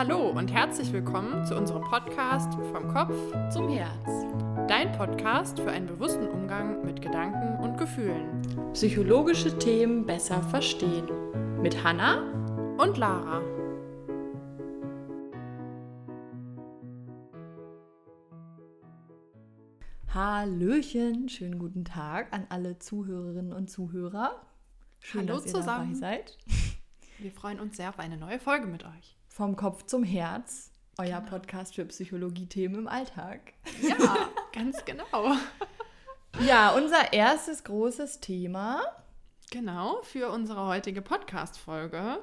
Hallo und herzlich willkommen zu unserem Podcast Vom Kopf zum Herz. Dein Podcast für einen bewussten Umgang mit Gedanken und Gefühlen. Psychologische Themen besser verstehen. Mit Hanna und Lara. Hallöchen, schönen guten Tag an alle Zuhörerinnen und Zuhörer. Schön, Hallo dass ihr zusammen. dabei seid. Wir freuen uns sehr auf eine neue Folge mit euch. Vom Kopf zum Herz, euer genau. Podcast für Psychologie-Themen im Alltag. Ja, ganz genau. Ja, unser erstes großes Thema. Genau, für unsere heutige Podcast-Folge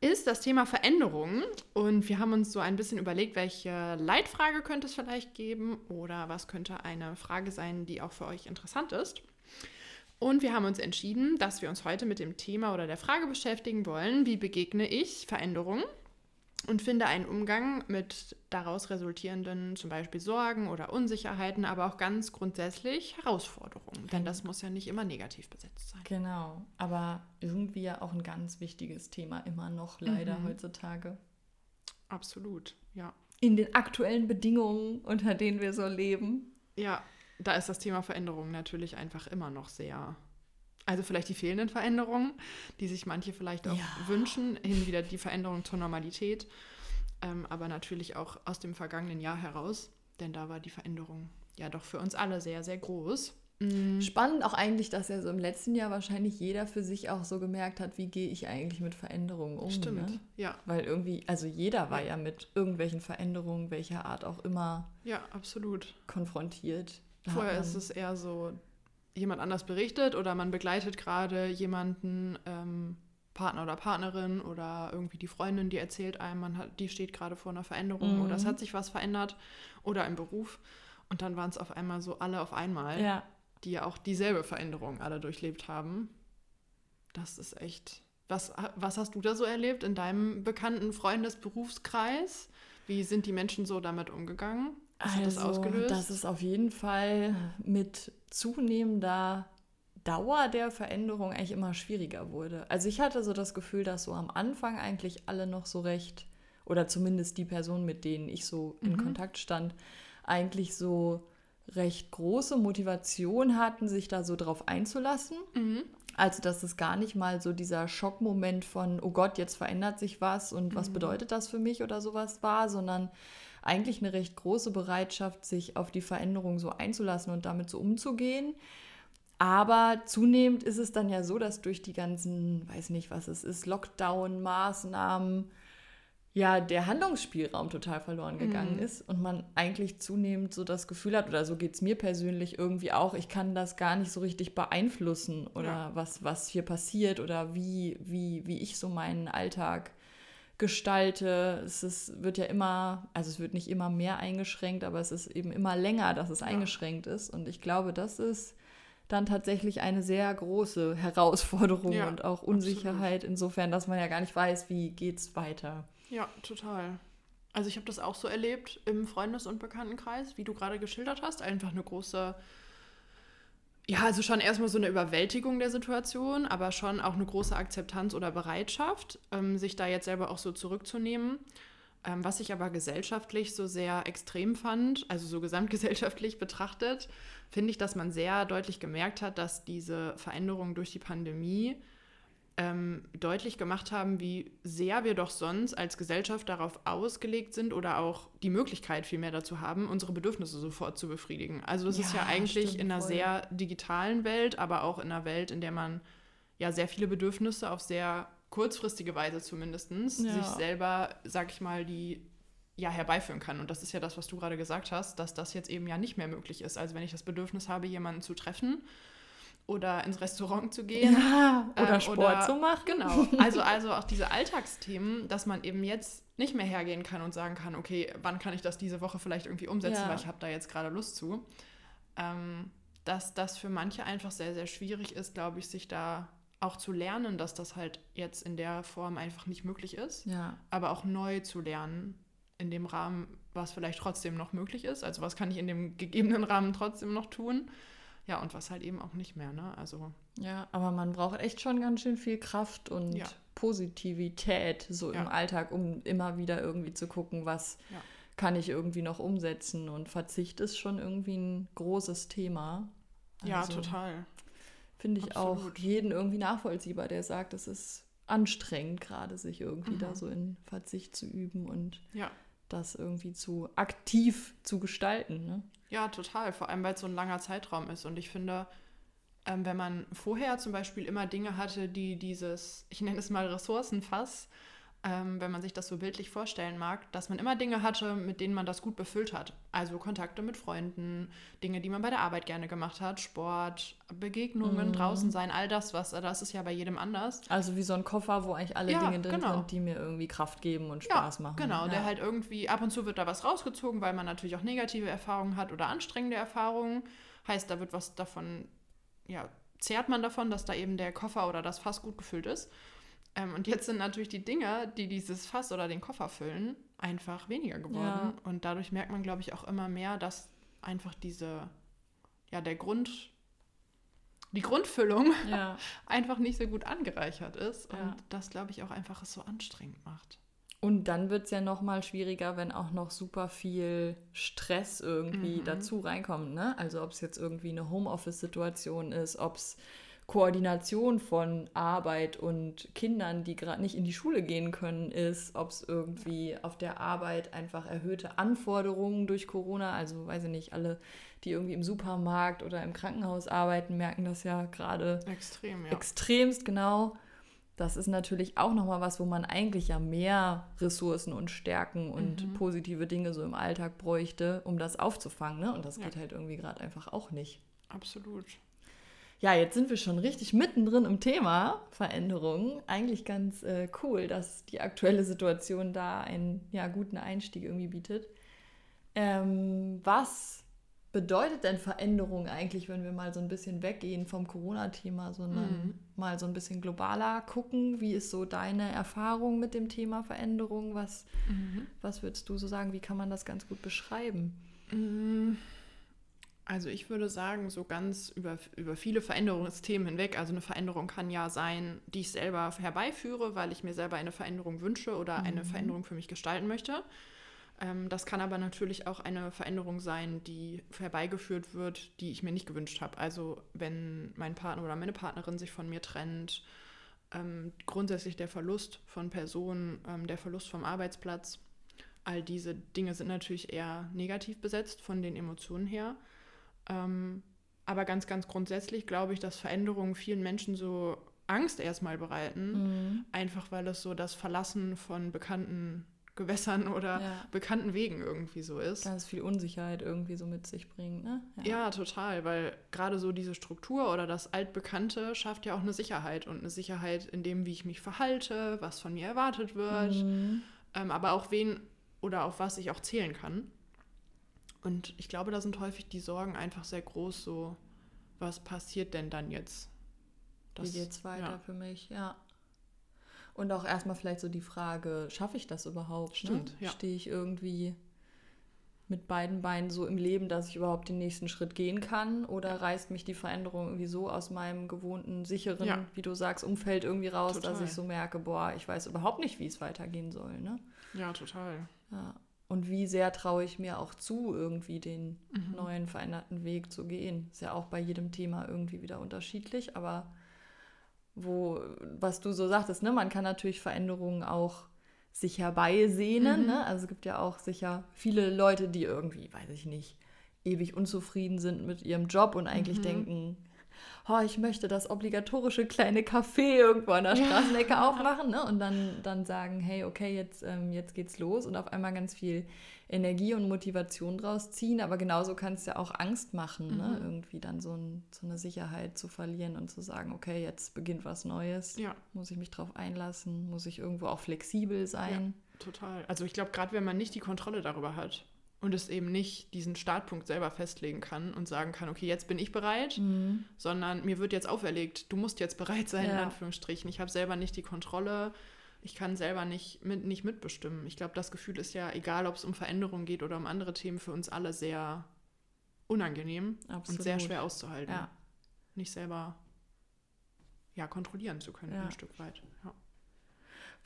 ist das Thema Veränderung. Und wir haben uns so ein bisschen überlegt, welche Leitfrage könnte es vielleicht geben oder was könnte eine Frage sein, die auch für euch interessant ist. Und wir haben uns entschieden, dass wir uns heute mit dem Thema oder der Frage beschäftigen wollen, wie begegne ich Veränderungen und finde einen Umgang mit daraus resultierenden zum Beispiel Sorgen oder Unsicherheiten, aber auch ganz grundsätzlich Herausforderungen. Denn das muss ja nicht immer negativ besetzt sein. Genau, aber irgendwie ja auch ein ganz wichtiges Thema immer noch leider mhm. heutzutage. Absolut, ja. In den aktuellen Bedingungen, unter denen wir so leben. Ja, da ist das Thema Veränderung natürlich einfach immer noch sehr. Also vielleicht die fehlenden Veränderungen, die sich manche vielleicht auch ja. wünschen, hin wieder die Veränderung zur Normalität, ähm, aber natürlich auch aus dem vergangenen Jahr heraus, denn da war die Veränderung ja doch für uns alle sehr, sehr groß. Mhm. Spannend auch eigentlich, dass ja so im letzten Jahr wahrscheinlich jeder für sich auch so gemerkt hat, wie gehe ich eigentlich mit Veränderungen um. Stimmt, ne? ja. Weil irgendwie, also jeder war ja. ja mit irgendwelchen Veränderungen, welcher Art auch immer, ja, absolut. konfrontiert. Vorher ist es eher so, jemand anders berichtet oder man begleitet gerade jemanden, ähm, Partner oder Partnerin oder irgendwie die Freundin, die erzählt einem, man hat, die steht gerade vor einer Veränderung mhm. oder es hat sich was verändert oder im Beruf. Und dann waren es auf einmal so alle auf einmal, ja. die ja auch dieselbe Veränderung alle durchlebt haben. Das ist echt. Was, was hast du da so erlebt in deinem bekannten Freundesberufskreis? Wie sind die Menschen so damit umgegangen? Was also, hat das also, ausgelöst? Das ist auf jeden Fall mit zunehmender Dauer der Veränderung eigentlich immer schwieriger wurde. Also ich hatte so das Gefühl, dass so am Anfang eigentlich alle noch so recht, oder zumindest die Personen, mit denen ich so in mhm. Kontakt stand, eigentlich so recht große Motivation hatten, sich da so drauf einzulassen. Mhm. Also, dass es gar nicht mal so dieser Schockmoment von, oh Gott, jetzt verändert sich was und was mhm. bedeutet das für mich oder sowas war, sondern eigentlich eine recht große Bereitschaft, sich auf die Veränderung so einzulassen und damit so umzugehen. Aber zunehmend ist es dann ja so, dass durch die ganzen, weiß nicht, was es ist, Lockdown-Maßnahmen, ja, der Handlungsspielraum total verloren gegangen mhm. ist und man eigentlich zunehmend so das Gefühl hat, oder so geht es mir persönlich irgendwie auch, ich kann das gar nicht so richtig beeinflussen oder ja. was, was hier passiert oder wie, wie, wie ich so meinen Alltag gestalte. Es ist, wird ja immer, also es wird nicht immer mehr eingeschränkt, aber es ist eben immer länger, dass es ja. eingeschränkt ist. Und ich glaube, das ist dann tatsächlich eine sehr große Herausforderung ja, und auch Unsicherheit absolut. insofern, dass man ja gar nicht weiß, wie geht es weiter. Ja, total. Also ich habe das auch so erlebt im Freundes- und Bekanntenkreis, wie du gerade geschildert hast. Einfach eine große ja, also schon erstmal so eine Überwältigung der Situation, aber schon auch eine große Akzeptanz oder Bereitschaft, ähm, sich da jetzt selber auch so zurückzunehmen. Ähm, was ich aber gesellschaftlich so sehr extrem fand, also so gesamtgesellschaftlich betrachtet, finde ich, dass man sehr deutlich gemerkt hat, dass diese Veränderung durch die Pandemie ähm, deutlich gemacht haben, wie sehr wir doch sonst als Gesellschaft darauf ausgelegt sind oder auch die Möglichkeit vielmehr dazu haben, unsere Bedürfnisse sofort zu befriedigen. Also das ja, ist ja eigentlich in einer voll. sehr digitalen Welt, aber auch in einer Welt, in der man ja sehr viele Bedürfnisse auf sehr kurzfristige Weise zumindest ja. sich selber, sag ich mal, die ja herbeiführen kann. Und das ist ja das, was du gerade gesagt hast, dass das jetzt eben ja nicht mehr möglich ist. Also wenn ich das Bedürfnis habe, jemanden zu treffen, oder ins Restaurant zu gehen. Ja, oder ähm, Sport oder, zu machen. Genau. Also, also auch diese Alltagsthemen, dass man eben jetzt nicht mehr hergehen kann und sagen kann, okay, wann kann ich das diese Woche vielleicht irgendwie umsetzen, ja. weil ich habe da jetzt gerade Lust zu. Ähm, dass das für manche einfach sehr, sehr schwierig ist, glaube ich, sich da auch zu lernen, dass das halt jetzt in der Form einfach nicht möglich ist. Ja. Aber auch neu zu lernen in dem Rahmen, was vielleicht trotzdem noch möglich ist. Also was kann ich in dem gegebenen Rahmen trotzdem noch tun Ja, und was halt eben auch nicht mehr, ne? Also. Ja, aber man braucht echt schon ganz schön viel Kraft und ja. Positivität so ja. im Alltag, um immer wieder irgendwie zu gucken, was ja. kann ich irgendwie noch umsetzen. Und Verzicht ist schon irgendwie ein großes Thema. Also, ja, total. Finde ich Absolut. auch jeden irgendwie nachvollziehbar, der sagt, es ist anstrengend, gerade sich irgendwie mhm. da so in Verzicht zu üben und das irgendwie zu aktiv zu gestalten. Ne? Ja, total. Vor allem, weil es so ein langer Zeitraum ist. Und ich finde, ähm, wenn man vorher zum Beispiel immer Dinge hatte, die dieses, ich nenne es mal Ressourcenfass, ähm, wenn man sich das so bildlich vorstellen mag, dass man immer Dinge hatte, mit denen man das gut befüllt hat. Also Kontakte mit Freunden, Dinge, die man bei der Arbeit gerne gemacht hat, Sport, Begegnungen, mhm. draußen sein, all das, was, das ist ja bei jedem anders. Also wie so ein Koffer, wo eigentlich alle ja, Dinge drin genau. sind, die mir irgendwie Kraft geben und Spaß ja, machen. Genau, ja. der halt irgendwie, ab und zu wird da was rausgezogen, weil man natürlich auch negative Erfahrungen hat oder anstrengende Erfahrungen. Heißt, da wird was davon, ja, zehrt man davon, dass da eben der Koffer oder das Fass gut gefüllt ist. Ähm, und jetzt sind natürlich die Dinge, die dieses Fass oder den Koffer füllen, einfach weniger geworden. Ja. Und dadurch merkt man, glaube ich, auch immer mehr, dass einfach diese, ja, der Grund, die Grundfüllung ja. einfach nicht so gut angereichert ist. Und ja. das, glaube ich, auch einfach es so anstrengend macht. Und dann wird es ja noch mal schwieriger, wenn auch noch super viel Stress irgendwie mhm. dazu reinkommt. Ne? Also ob es jetzt irgendwie eine Homeoffice-Situation ist, ob es Koordination von Arbeit und Kindern, die gerade nicht in die Schule gehen können, ist, ob es irgendwie auf der Arbeit einfach erhöhte Anforderungen durch Corona, also weiß ich nicht, alle, die irgendwie im Supermarkt oder im Krankenhaus arbeiten, merken das ja gerade extrem, ja. extremst genau. Das ist natürlich auch nochmal was, wo man eigentlich ja mehr Ressourcen und Stärken und mhm. positive Dinge so im Alltag bräuchte, um das aufzufangen. Ne? Und das ja. geht halt irgendwie gerade einfach auch nicht. Absolut. Ja, jetzt sind wir schon richtig mittendrin im Thema Veränderungen. Eigentlich ganz äh, cool, dass die aktuelle Situation da einen ja, guten Einstieg irgendwie bietet. Ähm, was bedeutet denn Veränderung eigentlich, wenn wir mal so ein bisschen weggehen vom Corona-Thema, sondern mhm. mal so ein bisschen globaler gucken? Wie ist so deine Erfahrung mit dem Thema Veränderung? Was, mhm. was würdest du so sagen? Wie kann man das ganz gut beschreiben? Mhm. Also ich würde sagen, so ganz über, über viele Veränderungsthemen hinweg. Also eine Veränderung kann ja sein, die ich selber herbeiführe, weil ich mir selber eine Veränderung wünsche oder mhm. eine Veränderung für mich gestalten möchte. Ähm, das kann aber natürlich auch eine Veränderung sein, die herbeigeführt wird, die ich mir nicht gewünscht habe. Also wenn mein Partner oder meine Partnerin sich von mir trennt, ähm, grundsätzlich der Verlust von Personen, ähm, der Verlust vom Arbeitsplatz, all diese Dinge sind natürlich eher negativ besetzt von den Emotionen her. Ähm, aber ganz, ganz grundsätzlich glaube ich, dass Veränderungen vielen Menschen so Angst erstmal bereiten, mhm. einfach weil es so das Verlassen von bekannten Gewässern oder ja. bekannten Wegen irgendwie so ist. Ganz viel Unsicherheit irgendwie so mit sich bringt, ne? Ja, ja total, weil gerade so diese Struktur oder das Altbekannte schafft ja auch eine Sicherheit und eine Sicherheit in dem, wie ich mich verhalte, was von mir erwartet wird, mhm. ähm, aber auch wen oder auf was ich auch zählen kann. Und ich glaube, da sind häufig die Sorgen einfach sehr groß, so, was passiert denn dann jetzt? Das, Wie geht's weiter ja. für mich, ja. Und auch erstmal vielleicht so die Frage, schaffe ich das überhaupt? Ne? Stimmt, ne? ja. Stehe ich irgendwie mit beiden Beinen so im Leben, dass ich überhaupt den nächsten Schritt gehen kann? Oder ja. reißt mich die Veränderung irgendwie so aus meinem gewohnten, sicheren, ja. wie du sagst, Umfeld irgendwie raus, total. dass ich so merke, boah, ich weiß überhaupt nicht, wie es weitergehen soll, ne? Ja, total. Ja und wie sehr traue ich mir auch zu, irgendwie den mhm. neuen, veränderten Weg zu gehen. Ist ja auch bei jedem Thema irgendwie wieder unterschiedlich, aber wo, was du so sagtest, ne, man kann natürlich Veränderungen auch sich herbeisehnen. Mhm. Ne? Also es gibt ja auch sicher viele Leute, die irgendwie, weiß ich nicht, ewig unzufrieden sind mit ihrem Job und eigentlich mhm. denken, oh, ich möchte das obligatorische kleine Café irgendwo an der Straßenecke ja. aufmachen ne? und dann, dann sagen, hey, okay, jetzt, ähm, jetzt geht's los und auf einmal ganz viel Energie und Motivation draus ziehen. Aber genauso kann es ja auch Angst machen, ne? mhm. ne? irgendwie dann so, ein, so, eine Sicherheit zu verlieren und zu sagen, okay, jetzt beginnt was Neues. Ja. Muss ich mich drauf einlassen? Muss ich irgendwo auch flexibel sein? Ja, total. Also ich glaube, gerade wenn man nicht die Kontrolle darüber hat, und es eben nicht diesen Startpunkt selber festlegen kann und sagen kann, okay, jetzt bin ich bereit, mhm. sondern mir wird jetzt auferlegt, du musst jetzt bereit sein, ja. in Anführungsstrichen. Ich habe selber nicht die Kontrolle, ich kann selber nicht, mit, nicht mitbestimmen. Ich glaube, das Gefühl ist ja, egal ob es um Veränderungen geht oder um andere Themen, für uns alle sehr unangenehm Absolut. und sehr schwer auszuhalten. Ja. Nicht selber ja, kontrollieren zu können, ja. ein Stück weit. Ja.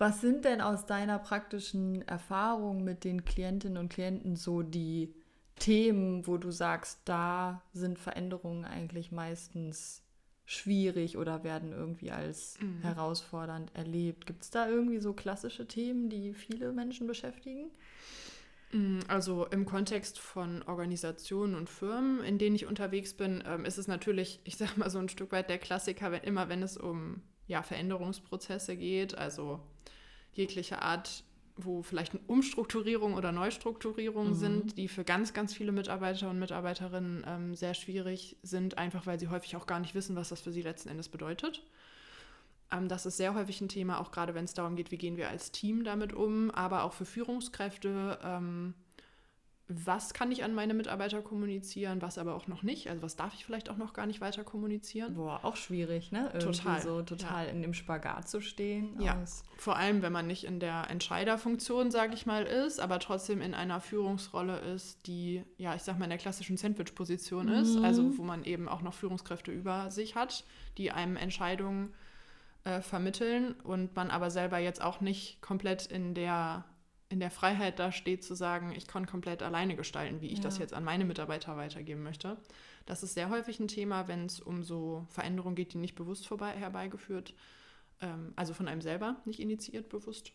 Was sind denn aus deiner praktischen Erfahrung mit den Klientinnen und Klienten so die Themen, wo du sagst, da sind Veränderungen eigentlich meistens schwierig oder werden irgendwie als mhm. herausfordernd erlebt? Gibt es da irgendwie so klassische Themen, die viele Menschen beschäftigen? Mm, also im Kontext von Organisationen und Firmen, in denen ich unterwegs bin, ähm, ist es natürlich, ich sage mal so ein Stück weit der Klassiker, wenn, immer wenn es um ja, Veränderungsprozesse geht, also jegliche Art, wo vielleicht Umstrukturierung oder Neustrukturierung mhm. sind, die für ganz, ganz viele Mitarbeiter und Mitarbeiterinnen ähm, sehr schwierig sind, einfach weil sie häufig auch gar nicht wissen, was das für sie letzten Endes bedeutet. Ähm, das ist sehr häufig ein Thema, auch gerade wenn es darum geht, wie gehen wir als Team damit um, aber auch für Führungskräfte. Ähm, was kann ich an meine Mitarbeiter kommunizieren, was aber auch noch nicht? Also was darf ich vielleicht auch noch gar nicht weiter kommunizieren? Boah, auch schwierig, ne? Irgendwie total. So total ja. in dem Spagat zu stehen. Ja, vor allem, wenn man nicht in der Entscheiderfunktion, sage ich mal, ist, aber trotzdem in einer Führungsrolle ist, die, ja, ich sag mal, in der klassischen Sandwich-Position mhm. ist, also wo man eben auch noch Führungskräfte über sich hat, die einem Entscheidungen äh, vermitteln und man aber selber jetzt auch nicht komplett in der, in der Freiheit da steht zu sagen, ich kann komplett alleine gestalten, wie ich ja. das jetzt an meine Mitarbeiter weitergeben möchte. Das ist sehr häufig ein Thema, wenn es um so Veränderungen geht, die nicht bewusst vorbei, herbeigeführt, ähm, also von einem selber nicht initiiert, bewusst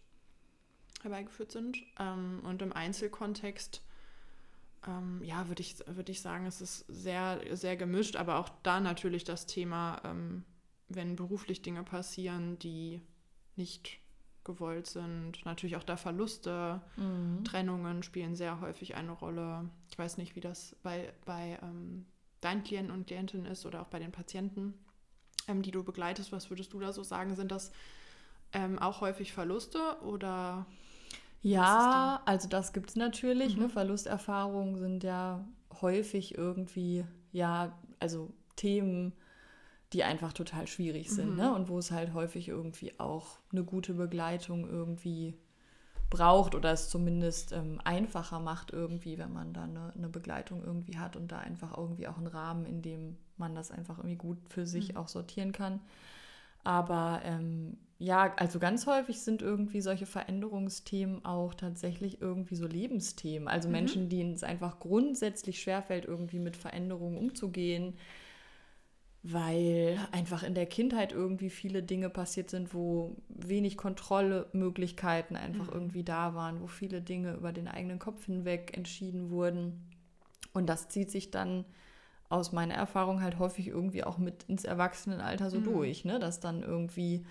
herbeigeführt sind. Ähm, und im Einzelkontext ähm, ja, würde ich, würd ich sagen, es ist sehr, sehr gemischt, aber auch da natürlich das Thema, ähm, wenn beruflich Dinge passieren, die nicht gewollt sind. Natürlich auch da Verluste, mhm. Trennungen spielen sehr häufig eine Rolle. Ich weiß nicht, wie das bei, bei ähm, deinen Klienten und Klientinnen ist oder auch bei den Patienten, ähm, die du begleitest. Was würdest du da so sagen? Sind das ähm, auch häufig Verluste oder? Ja, also das gibt es natürlich. Ne? Mhm. Ne? Verlusterfahrungen sind ja häufig irgendwie, ja, also Themen, die einfach total schwierig sind. Mhm. Ne? Und wo es halt häufig irgendwie auch eine gute Begleitung irgendwie braucht oder es zumindest ähm, einfacher macht irgendwie, wenn man da eine, eine, Begleitung irgendwie hat und da einfach irgendwie auch einen Rahmen, in dem man das einfach irgendwie gut für sich mhm. auch sortieren kann. Aber ähm, ja, also ganz häufig sind irgendwie solche Veränderungsthemen auch tatsächlich irgendwie so Lebensthemen. Also mhm. Menschen, denen es einfach grundsätzlich schwerfällt, irgendwie mit Veränderungen umzugehen weil einfach in der Kindheit irgendwie viele Dinge passiert sind, wo wenig Kontrollmöglichkeiten einfach mhm. irgendwie da waren, wo viele Dinge über den eigenen Kopf hinweg entschieden wurden. Und das zieht sich dann aus meiner Erfahrung halt häufig irgendwie auch mit ins Erwachsenenalter so mhm. durch, ne? dass dann irgendwie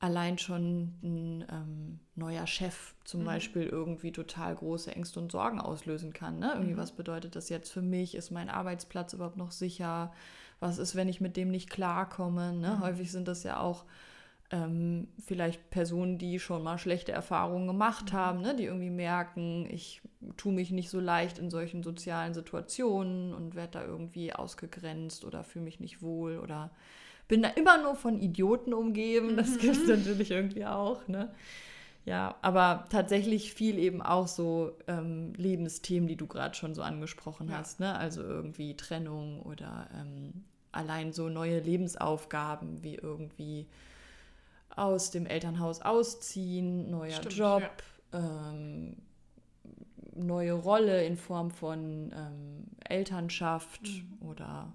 allein schon ein ähm, neuer Chef zum mhm. Beispiel irgendwie total große Ängste und Sorgen auslösen kann. Ne? Irgendwie, mhm. was bedeutet das jetzt für mich? Ist mein Arbeitsplatz überhaupt noch sicher? Was ist, wenn ich mit dem nicht klarkomme. Ne? Mhm. Häufig sind das ja auch ähm, vielleicht Personen, die schon mal schlechte Erfahrungen gemacht mhm. haben, ne? die irgendwie merken, ich tue mich nicht so leicht in solchen sozialen Situationen und werde da irgendwie ausgegrenzt oder fühle mich nicht wohl oder bin da immer nur von Idioten umgeben. Das mhm. gibt es natürlich irgendwie auch. Ne? Ja, aber tatsächlich viel eben auch so ähm, Lebensthemen, die du gerade schon so angesprochen ja. hast. Ne? Also irgendwie Trennung oder ähm, allein so neue Lebensaufgaben wie irgendwie aus dem Elternhaus ausziehen, neuer Stimmt, Job, ja. ähm, neue Rolle in Form von ähm, Elternschaft mhm. oder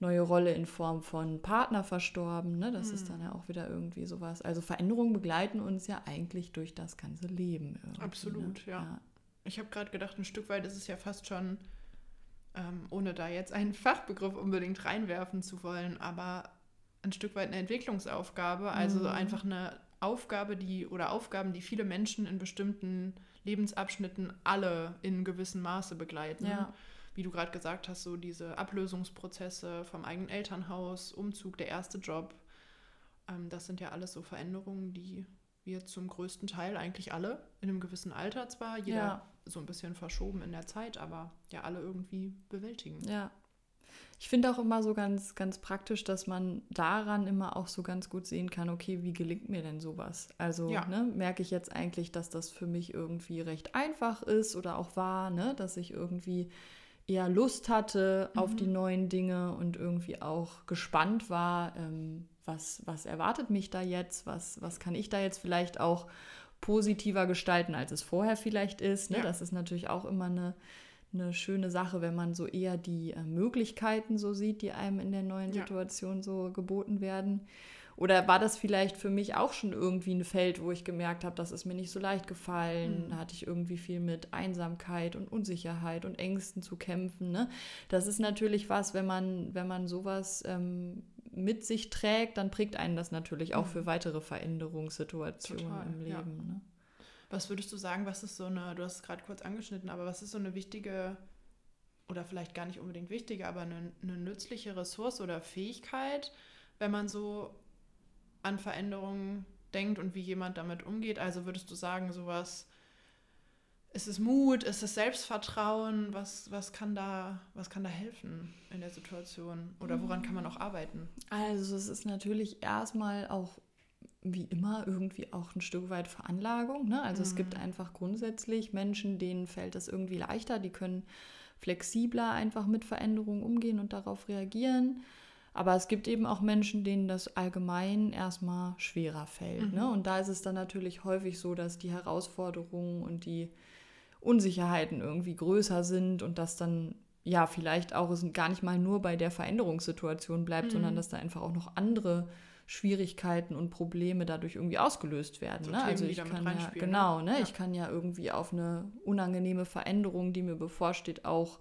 neue Rolle in Form von Partner verstorben. Ne? Das mhm. ist dann ja auch wieder irgendwie sowas. Also Veränderungen begleiten uns ja eigentlich durch das ganze Leben. Absolut, ne? ja. ja. Ich habe gerade gedacht, ein Stück weit ist es ja fast schon, ähm, ohne da jetzt einen Fachbegriff unbedingt reinwerfen zu wollen, aber ein Stück weit eine Entwicklungsaufgabe, also mhm. einfach eine Aufgabe, die oder Aufgaben, die viele Menschen in bestimmten Lebensabschnitten alle in gewissem Maße begleiten. Ja wie du gerade gesagt hast, so diese Ablösungsprozesse vom eigenen Elternhaus, Umzug, der erste Job. Ähm, das sind ja alles so Veränderungen, die wir zum größten Teil eigentlich alle in einem gewissen Alter zwar, jeder ja. so ein bisschen verschoben in der Zeit, aber ja alle irgendwie bewältigen. Ja. Ich finde auch immer so ganz, ganz praktisch, dass man daran immer auch so ganz gut sehen kann, okay, wie gelingt mir denn sowas? Also ja. ne, merke ich jetzt eigentlich, dass das für mich irgendwie recht einfach ist oder auch war, ne, dass ich irgendwie eher Lust hatte mhm. auf die neuen Dinge und irgendwie auch gespannt war, ähm, was, was erwartet mich da jetzt, was, was kann ich da jetzt vielleicht auch positiver gestalten, als es vorher vielleicht ist. Ne? Ja. Das ist natürlich auch immer eine, eine schöne Sache, wenn man so eher die äh, Möglichkeiten so sieht, die einem in der neuen ja. Situation so geboten werden. Oder war das vielleicht für mich auch schon irgendwie ein Feld, wo ich gemerkt habe, das ist mir nicht so leicht gefallen? Mhm. Da hatte ich irgendwie viel mit Einsamkeit und Unsicherheit und Ängsten zu kämpfen. Ne? Das ist natürlich was, wenn man, wenn man sowas ähm, mit sich trägt, dann prägt einen das natürlich auch mhm. für weitere Veränderungssituationen Total, im Leben. Ja. Ne? Was würdest du sagen, was ist so eine, du hast es gerade kurz angeschnitten, aber was ist so eine wichtige oder vielleicht gar nicht unbedingt wichtige, aber eine, eine nützliche Ressource oder Fähigkeit, wenn man so an Veränderungen denkt und wie jemand damit umgeht? Also würdest du sagen, sowas, ist es Mut, ist es Selbstvertrauen? Was, was, kann da, was kann da helfen in der Situation? Oder woran kann man auch arbeiten? Also es ist natürlich erstmal auch wie immer irgendwie auch ein Stück weit Veranlagung. Ne? Also mhm. es gibt mhm. einfach grundsätzlich Menschen, denen fällt das irgendwie leichter, die können flexibler einfach mit Veränderungen umgehen und darauf reagieren. Aber es gibt eben auch Menschen, denen das allgemein erstmal schwerer fällt. Ne? Mhm. Ne? Und da ist es dann natürlich häufig so, dass die Herausforderungen und die Unsicherheiten irgendwie größer sind und dass dann ja vielleicht auch es gar nicht mal nur bei der Veränderungssituation bleibt, mhm. sondern dass da einfach auch noch andere Schwierigkeiten und Probleme dadurch irgendwie ausgelöst werden. So ne? Also ich kann ja ne? genau, ne? Ja. ich kann ja irgendwie auf eine unangenehme Veränderung, die mir bevorsteht, auch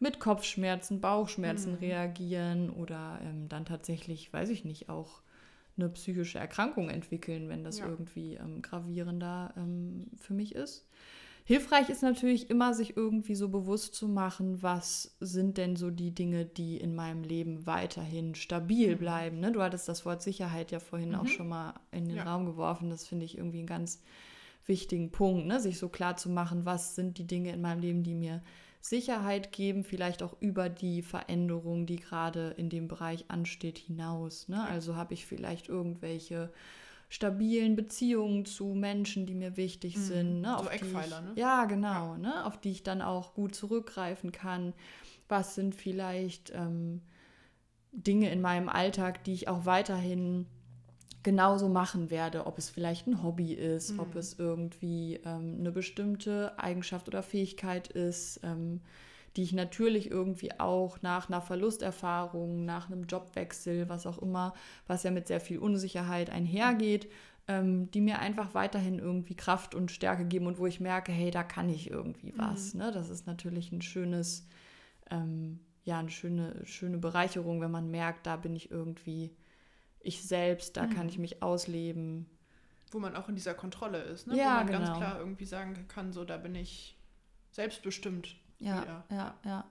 mit Kopfschmerzen, Bauchschmerzen mhm. reagieren oder ähm, dann tatsächlich, weiß ich nicht, auch eine psychische Erkrankung entwickeln, wenn das ja. irgendwie ähm, gravierender ähm, für mich ist. Hilfreich ist natürlich immer, sich irgendwie so bewusst zu machen, was sind denn so die Dinge, die in meinem Leben weiterhin stabil mhm. bleiben. Ne? Du hattest das Wort Sicherheit ja vorhin mhm. auch schon mal in den ja. Raum geworfen. Das finde ich irgendwie einen ganz wichtigen Punkt, ne? sich so klar zu machen, was sind die Dinge in meinem Leben, die mir Sicherheit geben, vielleicht auch über die Veränderung, die gerade in dem Bereich ansteht, hinaus. Ne? Also habe ich vielleicht irgendwelche stabilen Beziehungen zu Menschen, die mir wichtig mhm. sind. Ne? So Eckpfeiler, ne? Ja, genau, ja. Ne? auf die ich dann auch gut zurückgreifen kann. Was sind vielleicht ähm, Dinge in meinem Alltag, die ich auch weiterhin genauso machen werde, ob es vielleicht ein Hobby ist, mhm. ob es irgendwie ähm, eine bestimmte Eigenschaft oder Fähigkeit ist, ähm, die ich natürlich irgendwie auch nach einer Verlusterfahrung, nach einem Jobwechsel, was auch immer, was ja mit sehr viel Unsicherheit einhergeht, ähm, die mir einfach weiterhin irgendwie Kraft und Stärke geben und wo ich merke, hey, da kann ich irgendwie was. Mhm. Ne? Das ist natürlich ein schönes, ähm, ja, eine schöne, schöne Bereicherung, wenn man merkt, da bin ich irgendwie ich selbst, da mhm. kann ich mich ausleben. Wo man auch in dieser Kontrolle ist, ne? Ja, wo man genau. ganz klar irgendwie sagen kann, so da bin ich selbstbestimmt. Ja, wieder. ja, ja.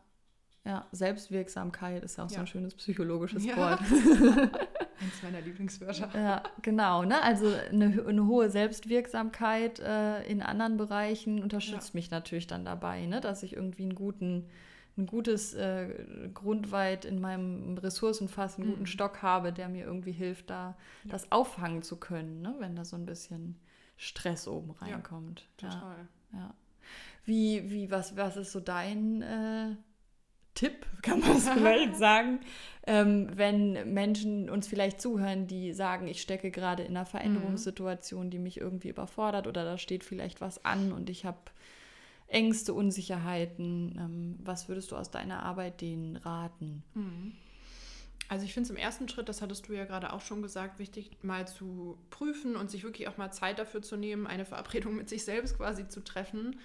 Ja, Selbstwirksamkeit ist ja auch ja. so ein schönes psychologisches ja. Wort. Eins meiner Lieblingswörter. Ja, genau. Ne? Also eine, eine hohe Selbstwirksamkeit äh, in anderen Bereichen unterstützt ja. mich natürlich dann dabei, ne? dass ich irgendwie einen guten ein gutes äh, Grundweit in meinem Ressourcenfass, einen guten mhm. Stock habe, der mir irgendwie hilft, da ja. das auffangen zu können, ne? wenn da so ein bisschen Stress oben reinkommt. Ja, total. Ja. ja. Wie, wie, was, was ist so dein äh, Tipp, kann man es vielleicht sagen, ähm, wenn Menschen uns vielleicht zuhören, die sagen, ich stecke gerade in einer mhm. Veränderungssituation, die mich irgendwie überfordert oder da steht vielleicht was an und ich habe Ängste, Unsicherheiten. Ähm, was würdest du aus deiner Arbeit denen raten? Mhm. Also ich finde es im ersten Schritt, das hattest du ja gerade auch schon gesagt, wichtig mal zu prüfen und sich wirklich auch mal Zeit dafür zu nehmen, eine Verabredung mit sich selbst quasi zu treffen.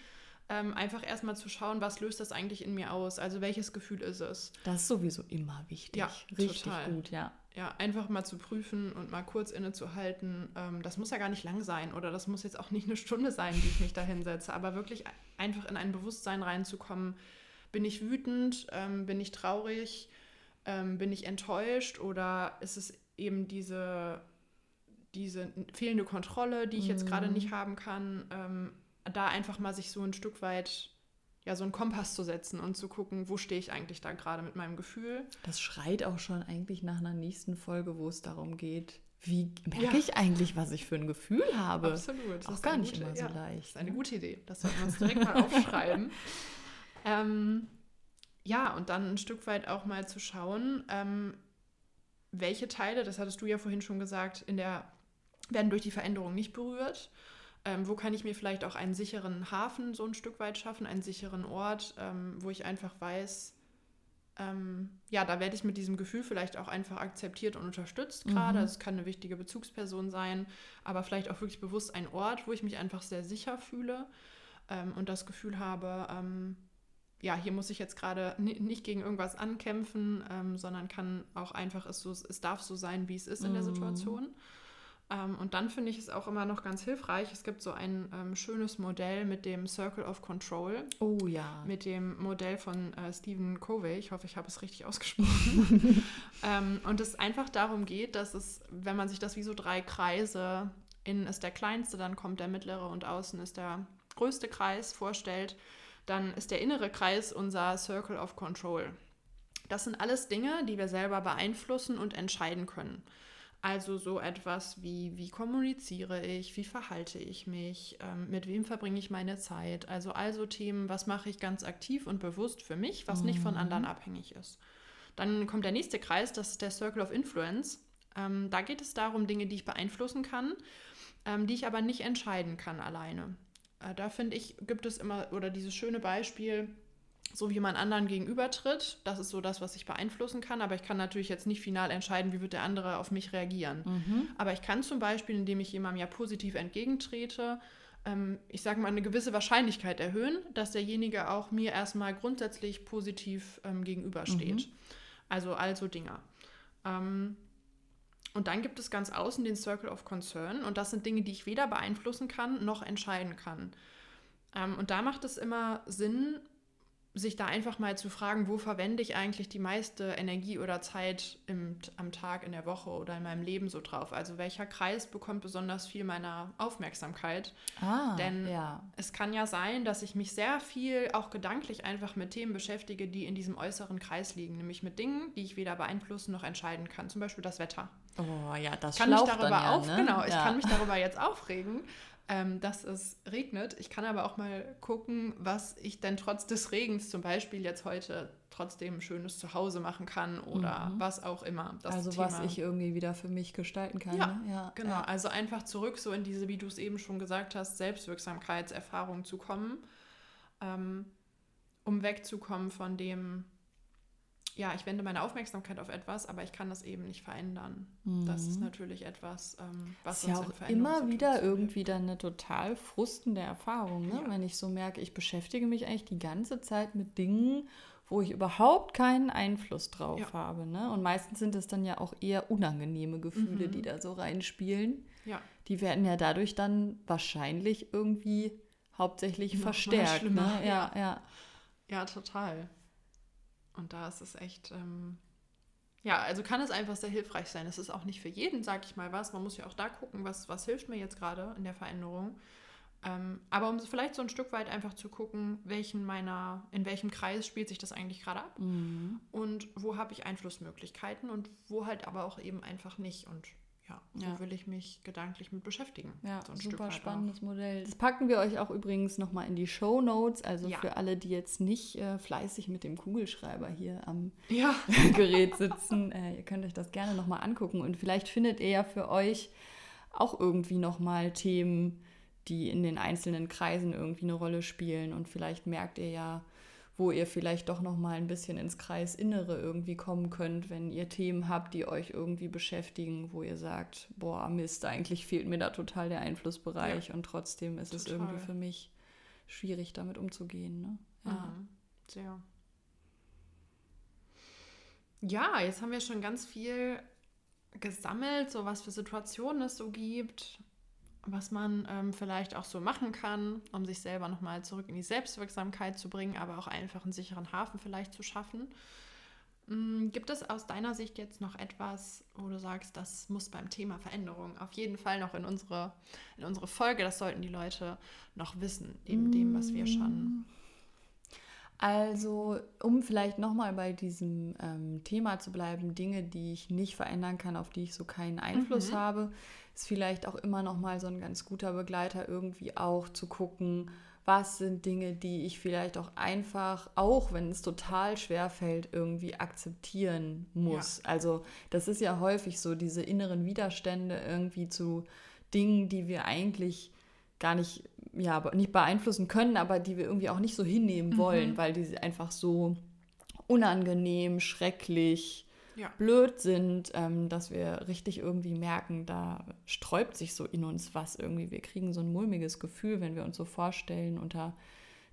Ähm, einfach erstmal zu schauen, was löst das eigentlich in mir aus? Also welches Gefühl ist es? Das ist sowieso immer wichtig. Ja, richtig total. gut, ja ja, einfach mal zu prüfen und mal kurz innezuhalten. Ähm, das muss ja gar nicht lang sein oder das muss jetzt auch nicht eine Stunde sein, die ich mich da hinsetze, aber wirklich einfach in ein Bewusstsein reinzukommen. Bin ich wütend? Ähm, bin ich traurig? Ähm, bin ich enttäuscht? Oder ist es eben diese, diese fehlende Kontrolle, die ich jetzt gerade nicht mhm. haben kann? Ähm, da einfach mal sich so ein Stück weit ja, so einen Kompass zu setzen und zu gucken, wo stehe ich eigentlich da gerade mit meinem Gefühl. Das schreit auch schon eigentlich nach einer nächsten Folge, wo es darum geht, wie merke ja. ich eigentlich, was ich für ein Gefühl habe? Absolut. Das auch gar nicht gute, immer so ja, leicht. Das ist eine ne? gute Idee. Das sollten wir uns direkt mal aufschreiben. Ähm, ja, und dann ein Stück weit auch mal zu schauen, ähm, welche Teile, das hattest du ja vorhin schon gesagt, in der werden durch die Veränderung nicht berührt. Ähm, wo kann ich mir vielleicht auch einen sicheren Hafen so ein Stück weit schaffen, einen sicheren Ort, ähm, wo ich einfach weiß, ähm, ja, da werde ich mit diesem Gefühl vielleicht auch einfach akzeptiert und unterstützt gerade. Mhm. Es kann eine wichtige Bezugsperson sein, aber vielleicht auch wirklich bewusst ein Ort, wo ich mich einfach sehr sicher fühle ähm, und das Gefühl habe, ähm, ja, hier muss ich jetzt gerade nicht gegen irgendwas ankämpfen, ähm, sondern kann auch einfach, es, so, es darf so sein, wie es ist in der mhm. Situation. Ähm, und dann finde ich es auch immer noch ganz hilfreich. Es gibt so ein ähm, schönes Modell mit dem Circle of Control. Oh ja. Mit dem Modell von äh, Stephen Covey. Ich hoffe, ich habe es richtig ausgesprochen. ähm, und es einfach darum geht, dass es, wenn man sich das wie so drei Kreise, innen ist der kleinste, dann kommt der mittlere und außen ist der größte Kreis vorstellt, dann ist der innere Kreis unser Circle of Control. Das sind alles Dinge, die wir selber beeinflussen und entscheiden können. Also so etwas wie, wie kommuniziere ich, wie verhalte ich mich, ähm, mit wem verbringe ich meine Zeit. Also also Themen, was mache ich ganz aktiv und bewusst für mich, was mhm. nicht von anderen mhm. abhängig ist. Dann kommt der nächste Kreis, das ist der Circle of Influence. Ähm, da geht es darum, Dinge, die ich beeinflussen kann, ähm, die ich aber nicht entscheiden kann alleine. Äh, da finde ich, gibt es immer, oder dieses schöne Beispiel, so wie man anderen gegenübertritt. Das ist so das, was ich beeinflussen kann. Aber ich kann natürlich jetzt nicht final entscheiden, wie wird der andere auf mich reagieren. Mhm. Aber ich kann zum Beispiel, indem ich jemandem ja positiv entgegentrete, ähm, ich sage mal, eine gewisse Wahrscheinlichkeit erhöhen, dass derjenige auch mir erstmal grundsätzlich positiv ähm, gegenübersteht. Mhm. Also also Dinge. Ähm, und dann gibt es ganz außen den Circle of Concern. Und das sind Dinge, die ich weder beeinflussen kann noch entscheiden kann. Ähm, und da macht es immer Sinn, sich da einfach mal zu fragen, wo verwende ich eigentlich die meiste Energie oder Zeit im, am Tag, in der Woche oder in meinem Leben so drauf? Also welcher Kreis bekommt besonders viel meiner Aufmerksamkeit? Ah, Denn ja. es kann ja sein, dass ich mich sehr viel auch gedanklich einfach mit Themen beschäftige, die in diesem äußeren Kreis liegen, nämlich mit Dingen, die ich weder beeinflussen noch entscheiden kann. Zum Beispiel das Wetter. Oh ja, das kann mich darüber ja, auf, ne? Genau, ich ja. kann mich darüber jetzt aufregen ähm, dass es regnet. Ich kann aber auch mal gucken, was ich denn trotz des Regens zum Beispiel jetzt heute trotzdem schönes Zuhause machen kann oder mhm. was auch immer. also Thema. was ich irgendwie wieder für mich gestalten kann. Ja, ne? ja genau. Ja. Also einfach zurück so in diese, wie du es eben schon gesagt hast, Selbstwirksamkeitserfahrung zu kommen, ähm, um wegzukommen von dem, ja, ich wende meine Aufmerksamkeit auf etwas, aber ich kann das eben nicht verändern. Mhm. Das ist mhm. natürlich etwas, ähm, was ist uns ja auch immer wieder irgendwie dann eine total frustende Erfahrung, ne? Ja. wenn ich so merke, ich beschäftige mich eigentlich die ganze Zeit mit Dingen, wo ich überhaupt keinen Einfluss drauf ja. habe. Ne? Und meistens sind es dann ja auch eher unangenehme Gefühle, mhm. die da so reinspielen. Ja. Die werden ja dadurch dann wahrscheinlich irgendwie hauptsächlich Noch verstärkt. Ne? Ja, ja. Ja, total. Und da ist es echt, ähm, ja, also kann es einfach sehr hilfreich sein. Es ist auch nicht für jeden, sag ich mal, was. Man muss ja auch da gucken, was, was hilft mir jetzt gerade in der Veränderung. Ähm, aber um vielleicht so ein Stück weit einfach zu gucken, welchen meiner, in welchem Kreis spielt sich das eigentlich gerade ab mhm. und wo habe ich Einflussmöglichkeiten und wo halt aber auch eben einfach nicht. Und ja, ja. will ich mich gedanklich mit beschäftigen. Ja, so ein super spannendes Modell. Das packen wir euch auch übrigens nochmal in die Show Notes. Also ja. für alle, die jetzt nicht äh, fleißig mit dem Kugelschreiber hier am ja. Gerät sitzen, äh, ihr könnt euch das gerne nochmal angucken. Und vielleicht findet ihr ja für euch auch irgendwie nochmal Themen, die in den einzelnen Kreisen irgendwie eine Rolle spielen. Und vielleicht merkt ihr ja, wo ihr vielleicht doch noch mal ein bisschen ins Kreisinnere irgendwie kommen könnt, wenn ihr Themen habt, die euch irgendwie beschäftigen, wo ihr sagt, boah, Mist, eigentlich fehlt mir da total der Einflussbereich ja. und trotzdem ist total. es irgendwie für mich schwierig, damit umzugehen. Ne? Ja. Mhm. Sehr. Ja, jetzt haben wir schon ganz viel gesammelt, so was für Situationen es so gibt, was man ähm, vielleicht auch so machen kann, um sich selber nochmal zurück in die Selbstwirksamkeit zu bringen, aber auch einfach einen sicheren Hafen vielleicht zu schaffen. Mhm, gibt es aus deiner Sicht jetzt noch etwas, wo du sagst, das muss beim Thema Veränderung auf jeden Fall noch in unsere, in unsere Folge, das sollten die Leute noch wissen, neben dem, was wir schon also, um vielleicht nochmal bei diesem ähm, Thema zu bleiben, Dinge, die ich nicht verändern kann, auf die ich so keinen Einfluss mhm. habe, ist vielleicht auch immer nochmal so ein ganz guter Begleiter, irgendwie auch zu gucken, was sind Dinge, die ich vielleicht auch einfach, auch wenn es total schwer fällt, irgendwie akzeptieren muss. Ja. Also das ist ja häufig so, diese inneren Widerstände irgendwie zu Dingen, die wir eigentlich gar nicht, ja, nicht beeinflussen können, aber die wir irgendwie auch nicht so hinnehmen wollen, mhm. weil die einfach so unangenehm, schrecklich, ja. blöd sind, ähm, dass wir richtig irgendwie merken, da sträubt sich so in uns was irgendwie. Wir kriegen so ein mulmiges Gefühl, wenn wir uns so vorstellen, unter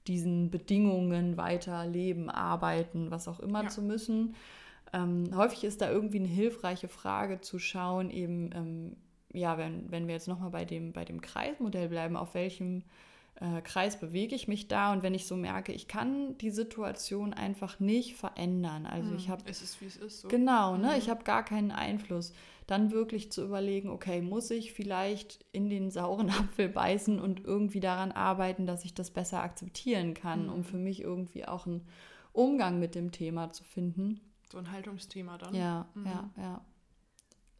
diesen Bedingungen weiter leben, arbeiten, was auch immer ja. zu müssen. Ähm, häufig ist da irgendwie eine hilfreiche Frage zu schauen, eben, ähm, ja, wenn, wenn wir jetzt nochmal bei dem, bei dem Kreismodell bleiben, auf welchem äh, Kreis bewege ich mich da und wenn ich so merke, ich kann die Situation einfach nicht verändern. Also mhm. ich habe es ist wie es ist. So. Genau, ne, mhm. ich habe gar keinen Einfluss. Dann wirklich zu überlegen, okay, muss ich vielleicht in den sauren Apfel beißen und irgendwie daran arbeiten, dass ich das besser akzeptieren kann, mhm. um für mich irgendwie auch einen Umgang mit dem Thema zu finden. So ein Haltungsthema dann. Ja, mhm. ja, ja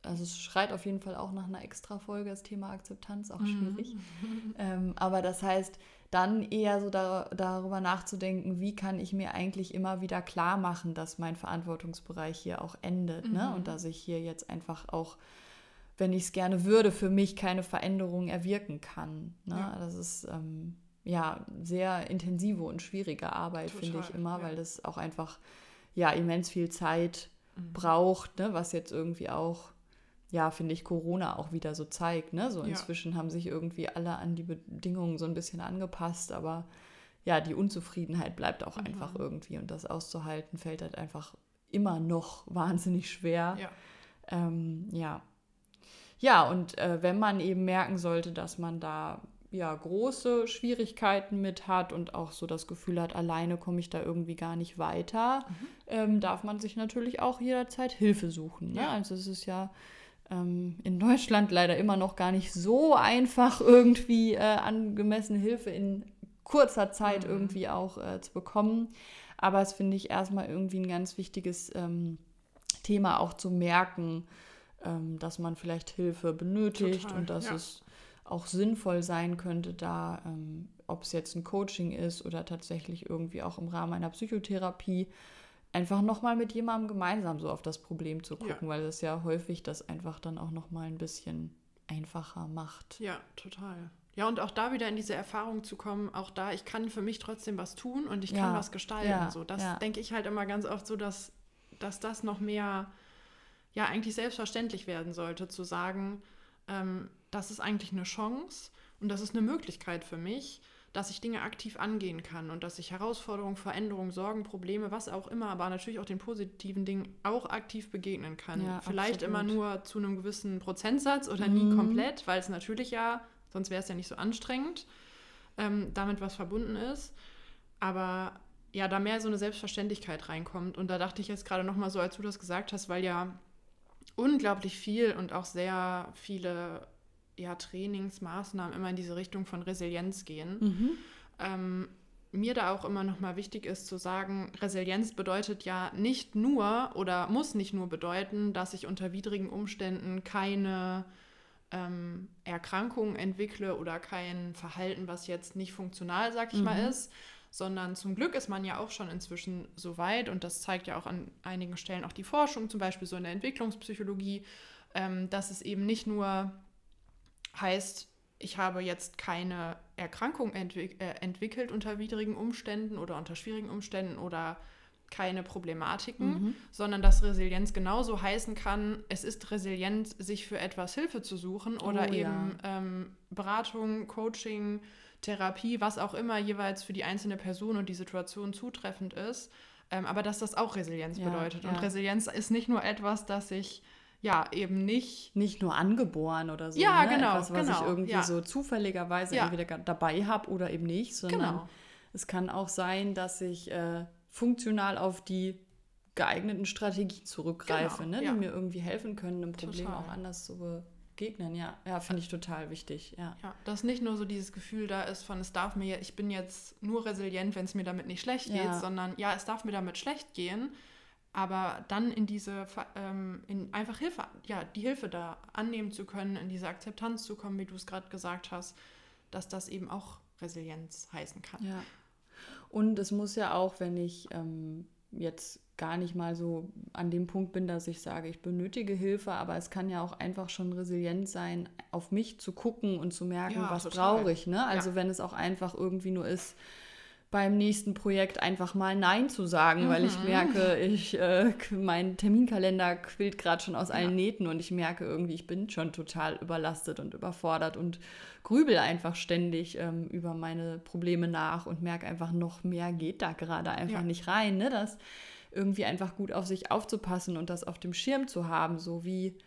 also es schreit auf jeden Fall auch nach einer Extra-Folge, das Thema Akzeptanz, auch mhm. schwierig. Mhm. Ähm, aber das heißt, dann eher so da, darüber nachzudenken, wie kann ich mir eigentlich immer wieder klar machen, dass mein Verantwortungsbereich hier auch endet. Ne? Mhm. Ne? Und dass ich hier jetzt einfach auch, wenn ich es gerne würde, für mich keine Veränderung erwirken kann. Ne? Ja. Das ist ähm, ja sehr intensive und schwierige Arbeit, finde ich immer, ja. weil das auch einfach ja immens viel Zeit mhm. braucht, ne? was jetzt irgendwie auch ja, finde ich, Corona auch wieder so zeigt. Ne? So inzwischen ja. haben sich irgendwie alle an die Bedingungen so ein bisschen angepasst, aber ja, die Unzufriedenheit bleibt auch mhm. einfach irgendwie und das auszuhalten fällt halt einfach immer noch wahnsinnig schwer. Ja. Ähm, ja. Ja, und äh, wenn man eben merken sollte, dass man da ja große Schwierigkeiten mit hat und auch so das Gefühl hat, alleine komme ich da irgendwie gar nicht weiter, mhm. ähm, darf man sich natürlich auch jederzeit Hilfe suchen. Ne? Ja. Also es ist ja ähm, in Deutschland leider immer noch gar nicht so einfach irgendwie äh, angemessene Hilfe in kurzer Zeit mhm. irgendwie auch äh, zu bekommen. Aber es finde ich erstmal irgendwie ein ganz wichtiges ähm, Thema auch zu merken, ähm, dass man vielleicht Hilfe benötigt Total, und dass ja. es auch sinnvoll sein könnte, da, ähm, ob es jetzt ein Coaching ist oder tatsächlich irgendwie auch im Rahmen einer Psychotherapie, einfach nochmal mit jemandem gemeinsam so auf das Problem zu gucken, ja. weil das ja häufig das einfach dann auch nochmal ein bisschen einfacher macht. Ja, total. Ja, und auch da wieder in diese Erfahrung zu kommen, auch da, ich kann für mich trotzdem was tun und ich kann ja. was gestalten. Ja. So, das denke ich halt immer ganz oft so, dass, dass das noch mehr, ja, eigentlich selbstverständlich werden sollte, zu sagen, ähm, das ist eigentlich eine Chance und das ist eine Möglichkeit für mich dass ich Dinge aktiv angehen kann und dass ich Herausforderungen, Veränderungen, Sorgen, Probleme, was auch immer, aber natürlich auch den positiven Dingen auch aktiv begegnen kann. Ja, Vielleicht absolut. immer nur zu einem gewissen Prozentsatz oder mhm. nie komplett, weil es natürlich ja, sonst wäre es ja nicht so anstrengend, ähm, damit was verbunden ist. Aber ja, da mehr so eine Selbstverständlichkeit reinkommt. Und da dachte ich jetzt gerade nochmal so, als du das gesagt hast, weil ja unglaublich viel und auch sehr viele ja, Trainingsmaßnahmen immer in diese Richtung von Resilienz gehen. Mhm. Ähm, mir da auch immer noch mal wichtig ist zu sagen, Resilienz bedeutet ja nicht nur oder muss nicht nur bedeuten, dass ich unter widrigen Umständen keine ähm, Erkrankung entwickle oder kein Verhalten, was jetzt nicht funktional, sag ich mhm. mal, ist, sondern zum Glück ist man ja auch schon inzwischen so weit und das zeigt ja auch an einigen Stellen auch die Forschung, zum Beispiel so in der Entwicklungspsychologie, ähm, dass es eben nicht nur Heißt, ich habe jetzt keine Erkrankung entwick äh, entwickelt unter widrigen Umständen oder unter schwierigen Umständen oder keine Problematiken, mhm. sondern dass Resilienz genauso heißen kann, es ist resilient, sich für etwas Hilfe zu suchen oder oh, eben ja. ähm, Beratung, Coaching, Therapie, was auch immer jeweils für die einzelne Person und die Situation zutreffend ist. Ähm, aber dass das auch Resilienz ja, bedeutet. Ja. Und Resilienz ist nicht nur etwas, das ich ja, eben nicht. Nicht nur angeboren oder so. Ja, ne? genau. Etwas, was genau, ich irgendwie ja. so zufälligerweise ja. entweder dabei habe oder eben nicht, sondern genau. es kann auch sein, dass ich äh, funktional auf die geeigneten Strategien zurückgreife, genau, ne? die mir irgendwie helfen können, einem Problem total. auch anders zu begegnen. Ja, ja finde ich total wichtig. Ja. ja, dass nicht nur so dieses Gefühl da ist von, es darf mir, ich bin jetzt nur resilient, wenn es mir damit nicht schlecht geht, sondern ja, es darf mir damit schlecht gehen aber dann in diese, ähm, in einfach Hilfe, ja, die Hilfe da annehmen zu können, in diese Akzeptanz zu kommen, wie du es gerade gesagt hast, dass das eben auch Resilienz heißen kann. Ja. Und es muss ja auch, wenn ich ähm, jetzt gar nicht mal so an dem Punkt bin, dass ich sage, ich benötige Hilfe, aber es kann ja auch einfach schon resilient sein, auf mich zu gucken und zu merken, ja, was brauche ich. Ne? Also ja. wenn es auch einfach irgendwie nur ist, beim nächsten Projekt einfach mal Nein zu sagen, mhm. weil ich mhm. merke, ich, äh, mein Terminkalender quillt gerade schon aus allen ja. Nähten und ich merke irgendwie, ich bin schon total überlastet und überfordert und grübel einfach ständig ähm, über meine Probleme nach und merke einfach, noch mehr geht da gerade einfach ja. nicht rein. Ne? Das irgendwie einfach gut auf sich aufzupassen und das auf dem Schirm zu haben, so wie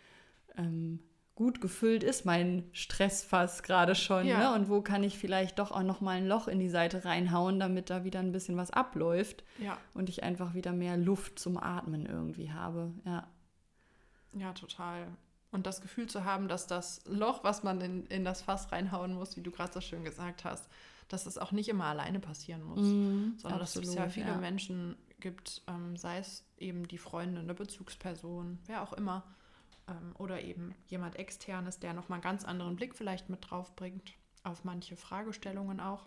ähm, gut gefüllt ist mein Stressfass gerade schon, ja. ne? Und wo kann ich vielleicht doch auch noch mal ein Loch in die Seite reinhauen, damit da wieder ein bisschen was abläuft ja. und ich einfach wieder mehr Luft zum Atmen irgendwie habe, ja. Ja, total. Und das Gefühl zu haben, dass das Loch, was man in, in das Fass reinhauen muss, wie du gerade so schön gesagt hast, dass es auch nicht immer alleine passieren muss, mm, sondern absolut, dass es ja viele ja. Menschen gibt, ähm, sei es eben die Freundin, eine Bezugsperson, wer auch immer, ähm, oder eben jemand externes, der nochmal einen ganz anderen Blick vielleicht mit drauf bringt, auf manche Fragestellungen auch.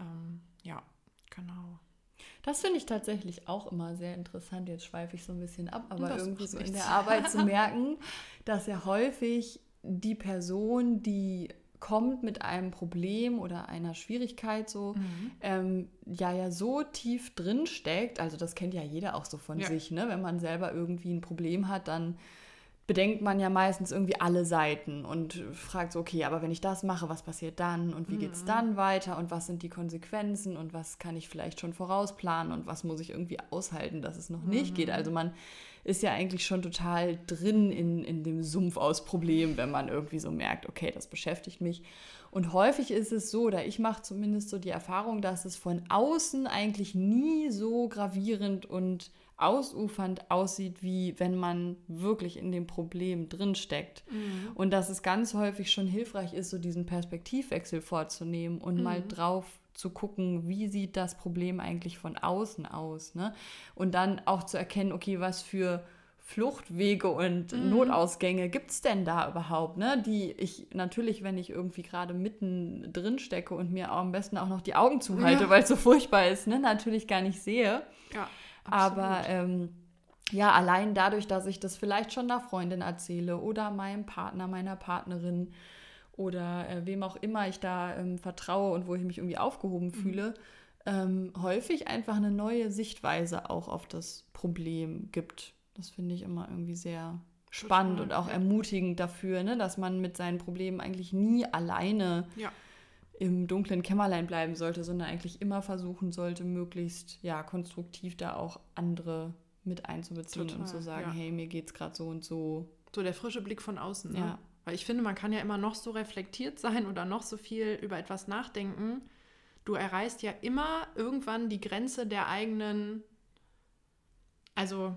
Ähm, ja, genau. Das finde ich tatsächlich auch immer sehr interessant. Jetzt schweife ich so ein bisschen ab, aber das irgendwie so in der Arbeit zu merken, dass ja häufig die Person, die kommt mit einem Problem oder einer Schwierigkeit so, mhm. ähm, ja ja so tief drin steckt, also das kennt ja jeder auch so von ja. sich, ne? wenn man selber irgendwie ein Problem hat, dann bedenkt man ja meistens irgendwie alle Seiten und fragt so, okay, aber wenn ich das mache, was passiert dann und wie geht es mhm. dann weiter und was sind die Konsequenzen und was kann ich vielleicht schon vorausplanen und was muss ich irgendwie aushalten, dass es noch nicht mhm. geht. Also man ist ja eigentlich schon total drin in, in dem Sumpf aus Problemen, wenn man irgendwie so merkt, okay, das beschäftigt mich. Und häufig ist es so, oder ich mache zumindest so die Erfahrung, dass es von außen eigentlich nie so gravierend und ausufernd aussieht, wie wenn man wirklich in dem Problem drinsteckt. Mhm. Und dass es ganz häufig schon hilfreich ist, so diesen Perspektivwechsel vorzunehmen und mhm. mal drauf zu gucken, wie sieht das Problem eigentlich von außen aus. Ne? Und dann auch zu erkennen, okay, was für Fluchtwege und mhm. Notausgänge gibt es denn da überhaupt, ne? Die ich natürlich, wenn ich irgendwie gerade mitten drin stecke und mir am besten auch noch die Augen zuhalte, ja. weil es so furchtbar ist, ne? natürlich gar nicht sehe. Ja. Aber ähm, ja, allein dadurch, dass ich das vielleicht schon einer Freundin erzähle oder meinem Partner, meiner Partnerin oder äh, wem auch immer ich da ähm, vertraue und wo ich mich irgendwie aufgehoben mhm. fühle, ähm, häufig einfach eine neue Sichtweise auch auf das Problem gibt. Das finde ich immer irgendwie sehr spannend Total, und auch ja. ermutigend dafür, ne, dass man mit seinen Problemen eigentlich nie alleine ja im dunklen Kämmerlein bleiben sollte, sondern eigentlich immer versuchen sollte, möglichst ja konstruktiv da auch andere mit einzubeziehen Total, und zu sagen, ja. hey, mir geht's gerade so und so. So der frische Blick von außen, ne? Ja. Weil ich finde, man kann ja immer noch so reflektiert sein oder noch so viel über etwas nachdenken. Du erreichst ja immer irgendwann die Grenze der eigenen, also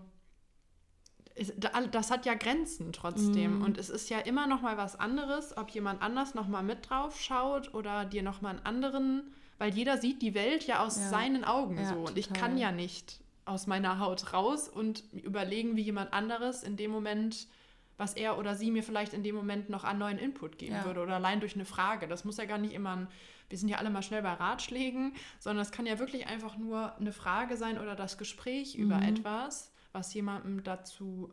das hat ja Grenzen trotzdem. Mm. Und es ist ja immer noch mal was anderes, ob jemand anders noch mal mit drauf schaut oder dir noch mal einen anderen, weil jeder sieht die Welt ja aus ja. seinen Augen ja, so. Und total. ich kann ja nicht aus meiner Haut raus und überlegen, wie jemand anderes in dem Moment, was er oder sie mir vielleicht in dem Moment noch an neuen Input geben ja. würde oder allein durch eine Frage. Das muss ja gar nicht immer ein, wir sind ja alle mal schnell bei Ratschlägen, sondern es kann ja wirklich einfach nur eine Frage sein oder das Gespräch mhm. über etwas was jemandem dazu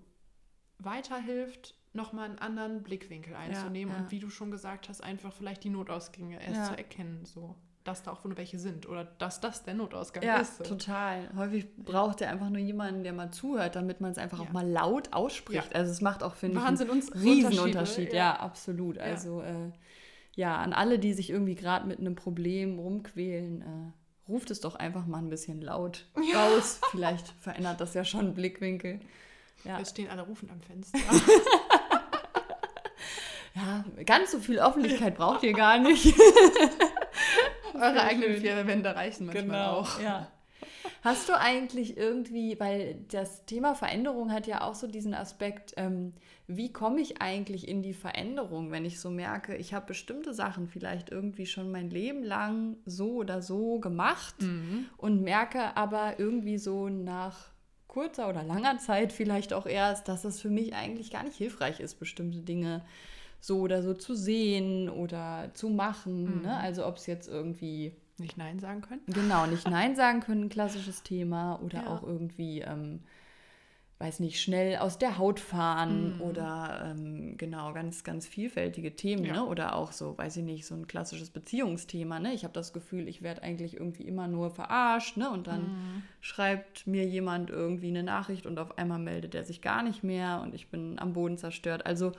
weiterhilft, nochmal einen anderen Blickwinkel einzunehmen ja, ja. und wie du schon gesagt hast, einfach vielleicht die Notausgänge erst ja. zu erkennen, so dass da auch nur welche sind oder dass das der Notausgang ist. Ja, total. Häufig braucht er einfach nur jemanden, der mal zuhört, damit man es einfach auch mal laut ausspricht. Also es macht auch, finde ich, einen Riesenunterschied. Ja. absolut. Also äh, ja, an alle, die sich irgendwie gerade mit einem Problem rumquälen, äh, ruft es doch einfach mal ein bisschen laut ja. raus. Vielleicht verändert das ja schon Blickwinkel. Ja. Jetzt stehen alle rufen am Fenster. ja, ganz so viel Öffentlichkeit braucht ihr gar nicht. Eure eigenen vier Wände reichen manchmal genau, auch. Ja. Hast du eigentlich irgendwie, weil das Thema Veränderung hat ja auch so diesen Aspekt, ähm, wie komme ich eigentlich in die Veränderung, wenn ich so merke, ich habe bestimmte Sachen vielleicht irgendwie schon mein Leben lang so oder so gemacht mhm. und merke aber irgendwie so nach kurzer oder langer Zeit vielleicht auch erst, dass es für mich eigentlich gar nicht hilfreich ist, bestimmte Dinge so oder so zu sehen oder zu machen. Ne? Mhm. Ne? Also ob es jetzt irgendwie nicht Nein sagen können. Genau, nicht Nein sagen können, klassisches Thema. Oder ja. auch irgendwie, ähm, weiß nicht, schnell aus der Haut fahren mhm. oder ähm, genau, ganz, ganz vielfältige Themen. Ja. Ne? Oder auch so, weiß ich nicht, so ein klassisches Beziehungsthema. Ne? Ich habe das Gefühl, ich werde eigentlich irgendwie immer nur verarscht. Ne? Und dann mhm. schreibt mir jemand irgendwie eine Nachricht und auf einmal meldet er sich gar nicht mehr und ich bin am Boden zerstört. Also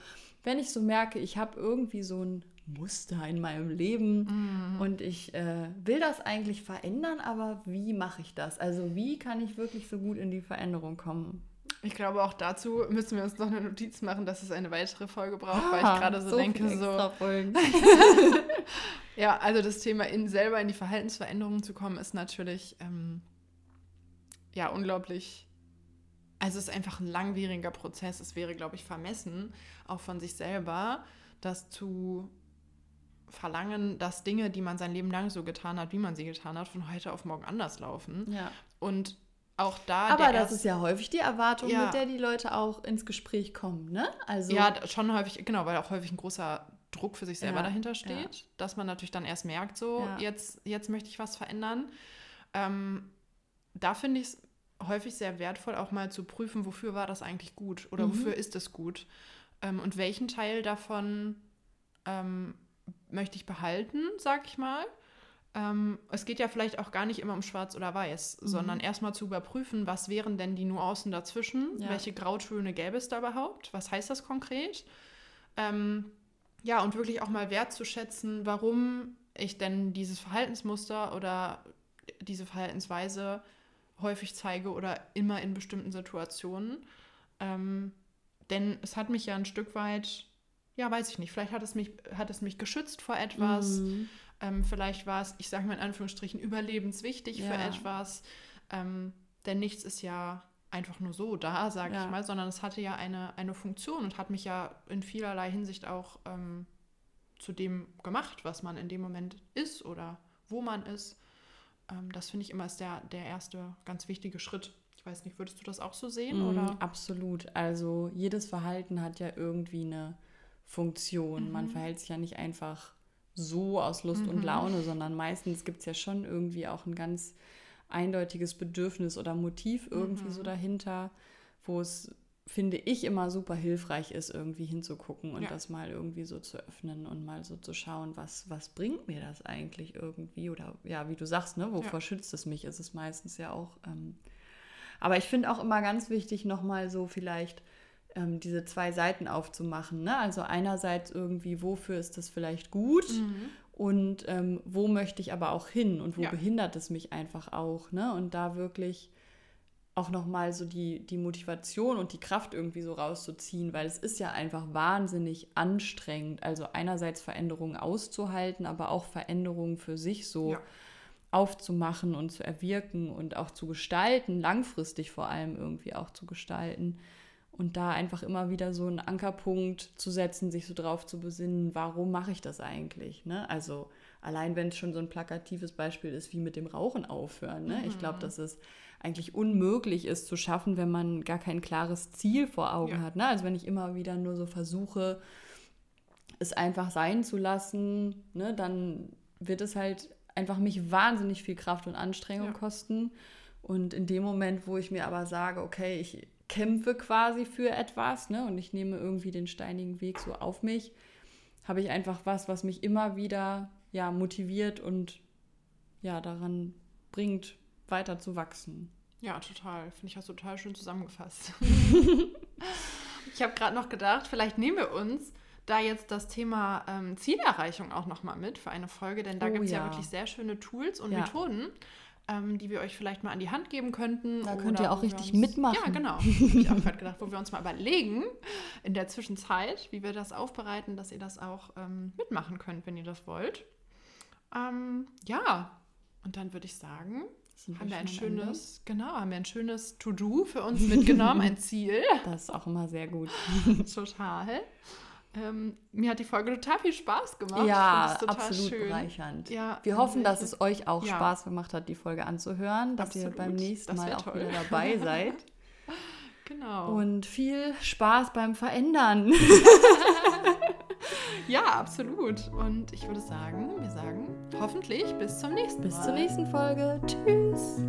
wenn ich so merke, ich habe irgendwie so ein Muster in meinem Leben mhm. und ich äh, will das eigentlich verändern, aber wie mache ich das? Also wie kann ich wirklich so gut in die Veränderung kommen? Ich glaube, auch dazu müssen wir uns noch eine Notiz machen, dass es eine weitere Folge braucht, ah, weil ich gerade so, so denke, so. ja, also das Thema in selber in die Verhaltensveränderung zu kommen, ist natürlich ähm, ja unglaublich. Also es ist einfach ein langwieriger Prozess. Es wäre, glaube ich, vermessen, auch von sich selber, das zu verlangen, dass Dinge, die man sein Leben lang so getan hat, wie man sie getan hat, von heute auf morgen anders laufen. Ja. Und auch da. Aber das ist ja häufig die Erwartung, ja. mit der die Leute auch ins Gespräch kommen, ne? Also ja, schon häufig, genau, weil auch häufig ein großer Druck für sich selber ja, dahinter steht, ja. dass man natürlich dann erst merkt, so, jetzt, jetzt möchte ich was verändern. Ähm, da finde ich es häufig sehr wertvoll, auch mal zu prüfen, wofür war das eigentlich gut oder mhm. wofür ist es gut ähm, und welchen Teil davon ähm, möchte ich behalten, sag ich mal. Ähm, es geht ja vielleicht auch gar nicht immer um Schwarz oder Weiß, mhm. sondern erstmal zu überprüfen, was wären denn die Nuancen dazwischen, ja. welche Grautöne gäbe es da überhaupt, was heißt das konkret. Ähm, ja, und wirklich auch mal wertzuschätzen, warum ich denn dieses Verhaltensmuster oder diese Verhaltensweise häufig zeige oder immer in bestimmten Situationen. Ähm, denn es hat mich ja ein Stück weit ja, weiß ich nicht, vielleicht hat es mich, hat es mich geschützt vor etwas. Mhm. Ähm, vielleicht war es, ich sage mal in Anführungsstrichen, überlebenswichtig ja. für etwas. Ähm, denn nichts ist ja einfach nur so da, sage ja. ich mal, sondern es hatte ja eine, eine Funktion und hat mich ja in vielerlei Hinsicht auch ähm, zu dem gemacht, was man in dem Moment ist oder wo man ist. Ähm, das finde ich immer ist der, der erste ganz wichtige Schritt. Ich weiß nicht, würdest du das auch so sehen? Mm, oder? Absolut. Also jedes Verhalten hat ja irgendwie eine Funktion. Mhm. Man verhält sich ja nicht einfach so aus Lust mhm. und Laune, sondern meistens gibt es ja schon irgendwie auch ein ganz eindeutiges Bedürfnis oder Motiv irgendwie mhm. so dahinter, wo es, finde ich, immer super hilfreich ist, irgendwie hinzugucken und ja. das mal irgendwie so zu öffnen und mal so zu schauen, was, was bringt mir das eigentlich irgendwie? Oder ja, wie du sagst, ne, wovor ja. schützt es mich, ist es meistens ja auch. Ähm, aber ich finde auch immer ganz wichtig, nochmal so vielleicht ähm, diese zwei Seiten aufzumachen. Ne? Also einerseits irgendwie, wofür ist das vielleicht gut mhm. und ähm, wo möchte ich aber auch hin und wo ja. behindert es mich einfach auch. Ne? Und da wirklich auch nochmal so die, die Motivation und die Kraft irgendwie so rauszuziehen, weil es ist ja einfach wahnsinnig anstrengend. Also einerseits Veränderungen auszuhalten, aber auch Veränderungen für sich so ja. aufzumachen und zu erwirken und auch zu gestalten, langfristig vor allem irgendwie auch zu gestalten. Und da einfach immer wieder so einen Ankerpunkt zu setzen, sich so drauf zu besinnen, warum mache ich das eigentlich? Ne? Also allein wenn es schon so ein plakatives Beispiel ist, wie mit dem Rauchen aufhören. Ne? Mhm. Ich glaube, dass es eigentlich unmöglich ist zu schaffen, wenn man gar kein klares Ziel vor Augen ja. hat. Ne? Also wenn ich immer wieder nur so versuche, es einfach sein zu lassen, ne, dann wird es halt einfach mich wahnsinnig viel Kraft und Anstrengung ja. kosten. Und in dem Moment, wo ich mir aber sage, okay, ich kämpfe quasi für etwas ne, und ich nehme irgendwie den steinigen Weg so auf mich, habe ich einfach was, was mich immer wieder ja, motiviert und ja, daran bringt, weiter zu wachsen. Ja, total. Finde ich, hast du total schön zusammengefasst. ich habe gerade noch gedacht, vielleicht nehmen wir uns da jetzt das Thema ähm, Zielerreichung auch nochmal mit für eine Folge, denn da oh, gibt es ja. ja. wirklich sehr schöne Tools und ja. Methoden, ähm, die wir euch vielleicht mal an die Hand geben könnten. Da könnt ihr auch richtig uns, mitmachen. Ja, genau. Habe ich auch gerade gedacht, wo wir uns mal überlegen, in der Zwischenzeit, wie wir das aufbereiten, dass ihr das auch ähm, mitmachen könnt, wenn ihr das wollt. Ähm, ja, und dann würde ich sagen, haben wir ein schönes, Ende? genau, haben wir ein schönes To-Do für uns mitgenommen, ein Ziel. Das ist auch immer sehr gut. Total. Ähm, mir hat die Folge total viel Spaß gemacht. Ja, absolut schön. bereichernd. Ja, Wir hoffen, dass es euch auch ja. Spaß gemacht hat, die Folge anzuhören, dass absolut. ihr beim nächsten Mal auch toll. wieder dabei seid. genau. Und viel Spaß beim Verändern. Ja, absolut. Und ich würde sagen, wir sagen hoffentlich bis zum nächsten Mal. Bis zur nächsten Folge. Tschüss.